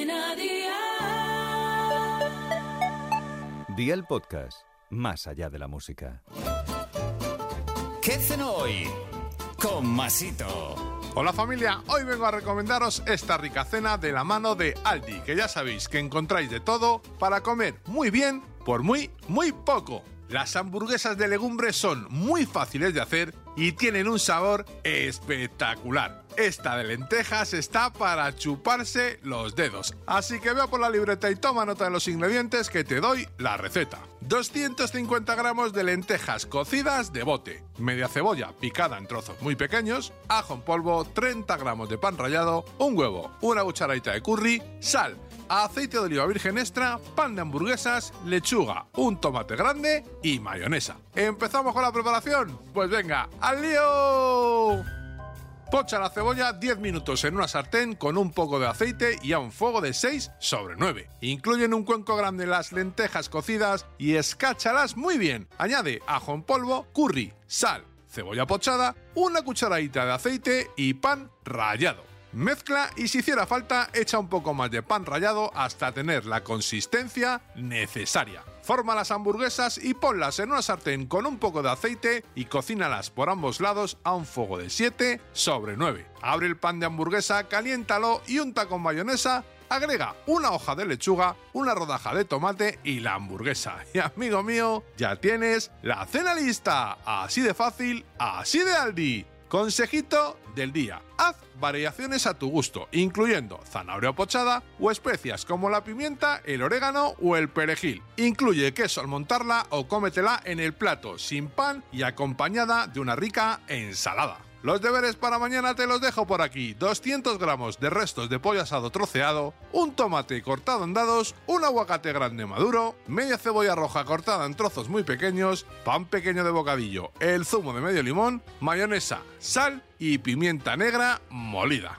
Cadena Dial. Día el podcast, más allá de la música. ¿Qué cenó hoy? Con Masito. Hola familia, hoy vengo a recomendaros esta rica cena de la mano de Aldi, que ya sabéis que encontráis de todo para comer muy bien por muy, muy poco. Las hamburguesas de legumbres son muy fáciles de hacer y tienen un sabor espectacular. Esta de lentejas está para chuparse los dedos. Así que vea por la libreta y toma nota de los ingredientes que te doy la receta. 250 gramos de lentejas cocidas de bote, media cebolla picada en trozos muy pequeños, ajo en polvo, 30 gramos de pan rallado, un huevo, una cucharadita de curry, sal, aceite de oliva virgen extra, pan de hamburguesas, lechuga, un tomate grande y mayonesa. ¿Empezamos con la preparación? Pues venga, ¡al lío! Pocha la cebolla 10 minutos en una sartén con un poco de aceite y a un fuego de 6 sobre 9. Incluye en un cuenco grande las lentejas cocidas y escáchalas muy bien. Añade ajo en polvo, curry, sal, cebolla pochada, una cucharadita de aceite y pan rallado. Mezcla y si hiciera falta echa un poco más de pan rallado hasta tener la consistencia necesaria. Forma las hamburguesas y ponlas en una sartén con un poco de aceite y cocínalas por ambos lados a un fuego de 7 sobre 9. Abre el pan de hamburguesa, caliéntalo y unta con mayonesa agrega una hoja de lechuga, una rodaja de tomate y la hamburguesa. Y amigo mío, ya tienes la cena lista. Así de fácil, así de Aldi. Consejito del día. Haz variaciones a tu gusto, incluyendo zanahoria pochada o especias como la pimienta, el orégano o el perejil. Incluye queso al montarla o cómetela en el plato sin pan y acompañada de una rica ensalada. Los deberes para mañana te los dejo por aquí. 200 gramos de restos de pollo asado troceado, un tomate cortado en dados, un aguacate grande maduro, media cebolla roja cortada en trozos muy pequeños, pan pequeño de bocadillo, el zumo de medio limón, mayonesa, sal y pimienta negra molida.